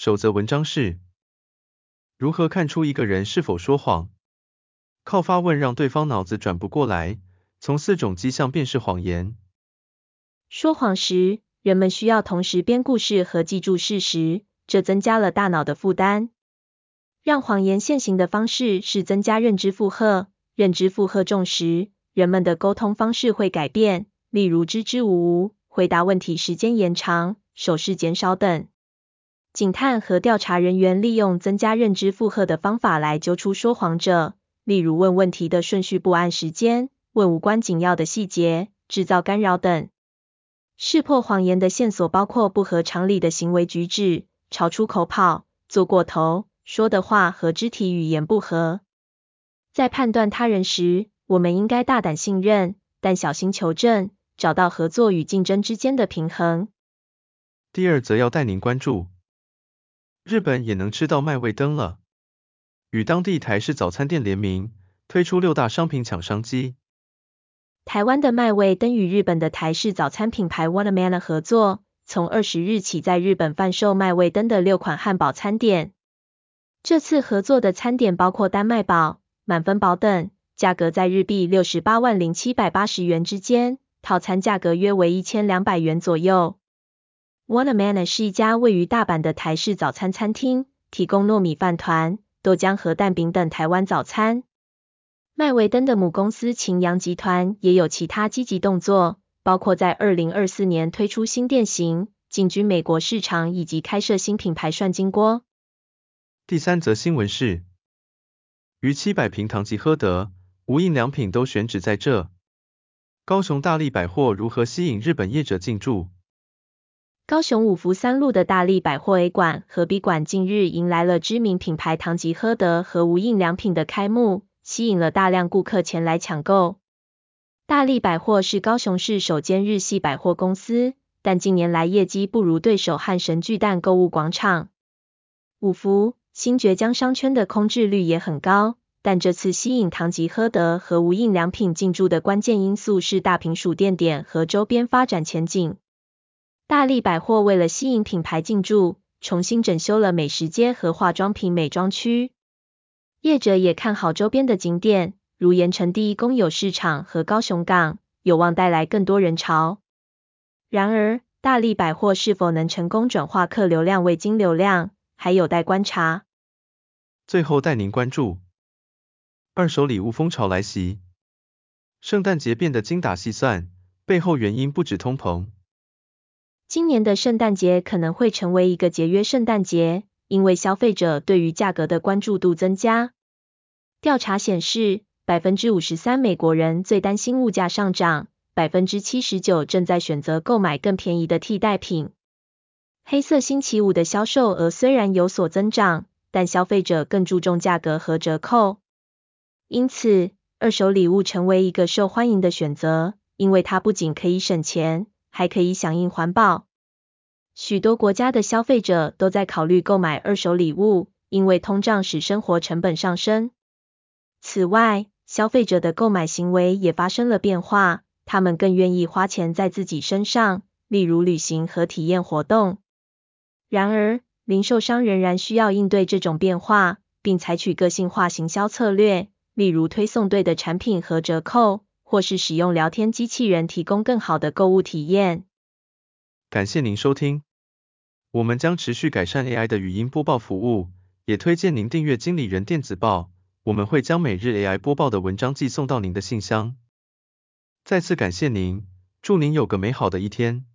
守则文章是：如何看出一个人是否说谎？靠发问让对方脑子转不过来，从四种迹象辨识谎言。说谎时，人们需要同时编故事和记住事实，这增加了大脑的负担。让谎言现形的方式是增加认知负荷。认知负荷重时，人们的沟通方式会改变，例如支支吾吾，回答问题时间延长，手势减少等。警探和调查人员利用增加认知负荷的方法来揪出说谎者，例如问问题的顺序不按时间，问无关紧要的细节，制造干扰等。识破谎言的线索包括不合常理的行为举止、超出口跑、做过头、说的话和肢体语言不合。在判断他人时，我们应该大胆信任，但小心求证，找到合作与竞争之间的平衡。第二则要带您关注。日本也能吃到麦味登了，与当地台式早餐店联名，推出六大商品抢商机。台湾的麦味登与日本的台式早餐品牌 Whataburger 合作，从二十日起在日本贩售麦味登的六款汉堡餐点。这次合作的餐点包括丹麦堡、满分堡等，价格在日币六十八万零七百八十元之间，套餐价格约为一千两百元左右。Whataburger 是一家位于大阪的台式早餐餐厅，提供糯米饭团、豆浆和蛋饼等台湾早餐。麦维登的母公司擎阳集团也有其他积极动作，包括在二零二四年推出新店型、进军美国市场以及开设新品牌涮金锅。第三则新闻是，逾七百平堂吉诃德无印良品都选址在这。高雄大力百货如何吸引日本业者进驻？高雄五福三路的大力百货 A 馆和 B 馆近日迎来了知名品牌唐吉诃德和无印良品的开幕，吸引了大量顾客前来抢购。大力百货是高雄市首间日系百货公司，但近年来业绩不如对手汉神巨蛋购物广场。五福、新崛江商圈的空置率也很高，但这次吸引唐吉诃德和无印良品进驻的关键因素是大坪数店点和周边发展前景。大力百货为了吸引品牌进驻，重新整修了美食街和化妆品美妆区。业者也看好周边的景点，如盐埕第一公有市场和高雄港，有望带来更多人潮。然而，大力百货是否能成功转化客流量为金流量，还有待观察。最后带您关注，二手礼物风潮来袭，圣诞节变得精打细算，背后原因不止通膨。今年的圣诞节可能会成为一个节约圣诞节，因为消费者对于价格的关注度增加。调查显示，百分之五十三美国人最担心物价上涨，百分之七十九正在选择购买更便宜的替代品。黑色星期五的销售额虽然有所增长，但消费者更注重价格和折扣。因此，二手礼物成为一个受欢迎的选择，因为它不仅可以省钱。还可以响应环保。许多国家的消费者都在考虑购买二手礼物，因为通胀使生活成本上升。此外，消费者的购买行为也发生了变化，他们更愿意花钱在自己身上，例如旅行和体验活动。然而，零售商仍然需要应对这种变化，并采取个性化行销策略，例如推送对的产品和折扣。或是使用聊天机器人提供更好的购物体验。感谢您收听，我们将持续改善 AI 的语音播报服务，也推荐您订阅经理人电子报，我们会将每日 AI 播报的文章寄送到您的信箱。再次感谢您，祝您有个美好的一天。